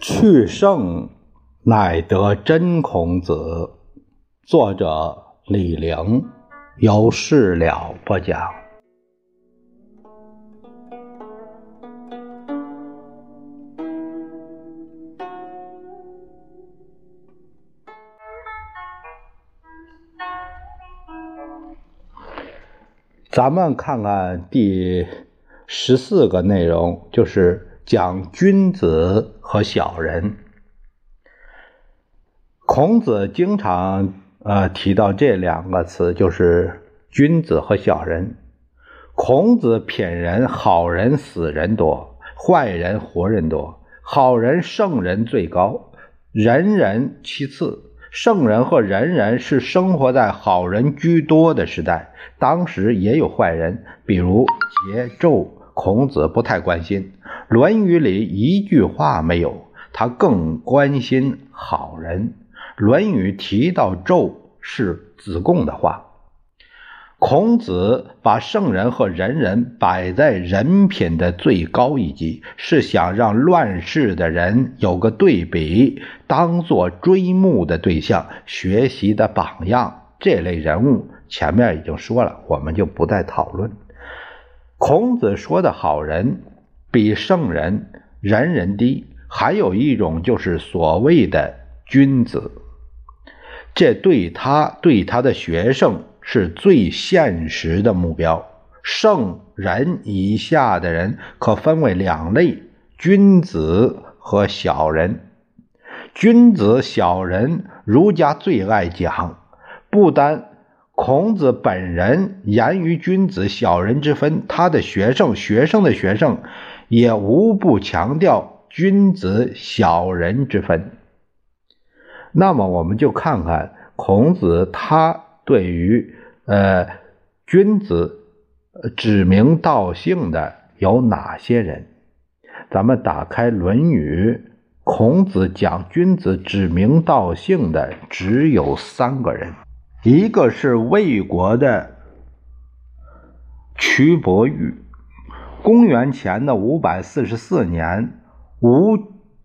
去圣乃得真孔子。作者李陵，有事了不讲。咱们看看第十四个内容，就是讲君子和小人。孔子经常呃提到这两个词，就是君子和小人。孔子品人，好人死人多，坏人活人多。好人圣人最高，人人其次。圣人和仁人是生活在好人居多的时代，当时也有坏人，比如桀纣，孔子不太关心，《论语》里一句话没有，他更关心好人，《论语》提到纣是子贡的话。孔子把圣人和仁人摆在人品的最高一级，是想让乱世的人有个对比，当做追慕的对象、学习的榜样。这类人物前面已经说了，我们就不再讨论。孔子说的好人比圣人、仁人低，还有一种就是所谓的君子，这对他对他的学生。是最现实的目标。圣人以下的人可分为两类：君子和小人。君子、小人，儒家最爱讲。不单孔子本人言于君子、小人之分，他的学生、学生的学生也无不强调君子、小人之分。那么，我们就看看孔子他对于。呃，君子指名道姓的有哪些人？咱们打开《论语》，孔子讲君子指名道姓的只有三个人，一个是魏国的蘧伯玉。公元前的五百四十四年，吴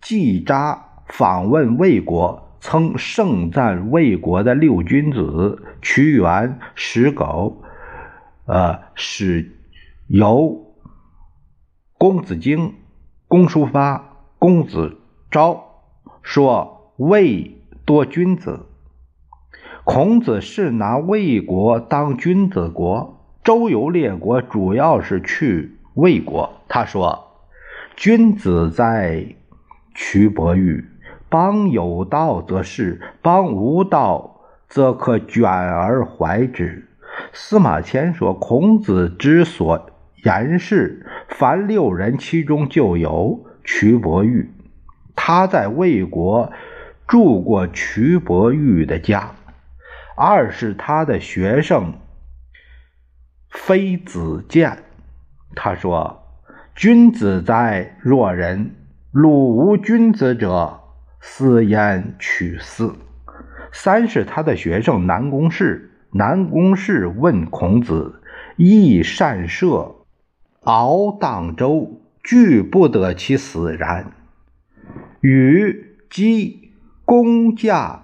季札访问魏国。曾盛赞魏国的六君子：屈原、石狗、呃史游、公子荆、公叔发、公子昭，说魏多君子。孔子是拿魏国当君子国，周游列国主要是去魏国。他说：“君子在蘧伯玉。”邦有道则仕，邦无道则可卷而怀之。司马迁说，孔子之所言是，凡六人其中就有蘧伯玉。他在魏国住过蘧伯玉的家。二是他的学生非子建，他说：“君子哉若人，鲁无君子者。”斯焉取私。三是他的学生南宫适。南宫适问孔子：“益善射，敖荡舟，俱不得其死然。与姬公驾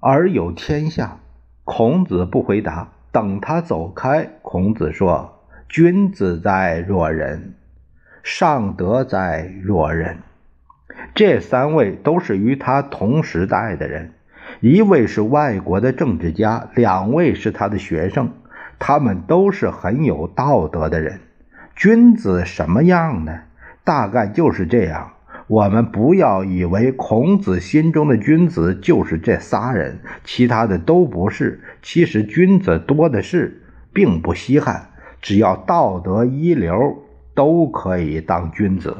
而有天下。”孔子不回答。等他走开，孔子说：“君子在若人，尚德在若人。”这三位都是与他同时代的人，一位是外国的政治家，两位是他的学生。他们都是很有道德的人。君子什么样呢？大概就是这样。我们不要以为孔子心中的君子就是这仨人，其他的都不是。其实君子多的是，并不稀罕。只要道德一流，都可以当君子。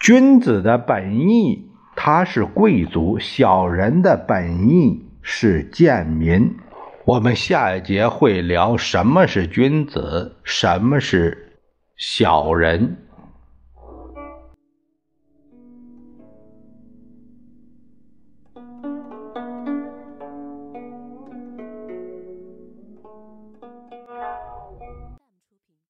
君子的本意，他是贵族；小人的本意是贱民。我们下一节会聊什么是君子，什么是小人。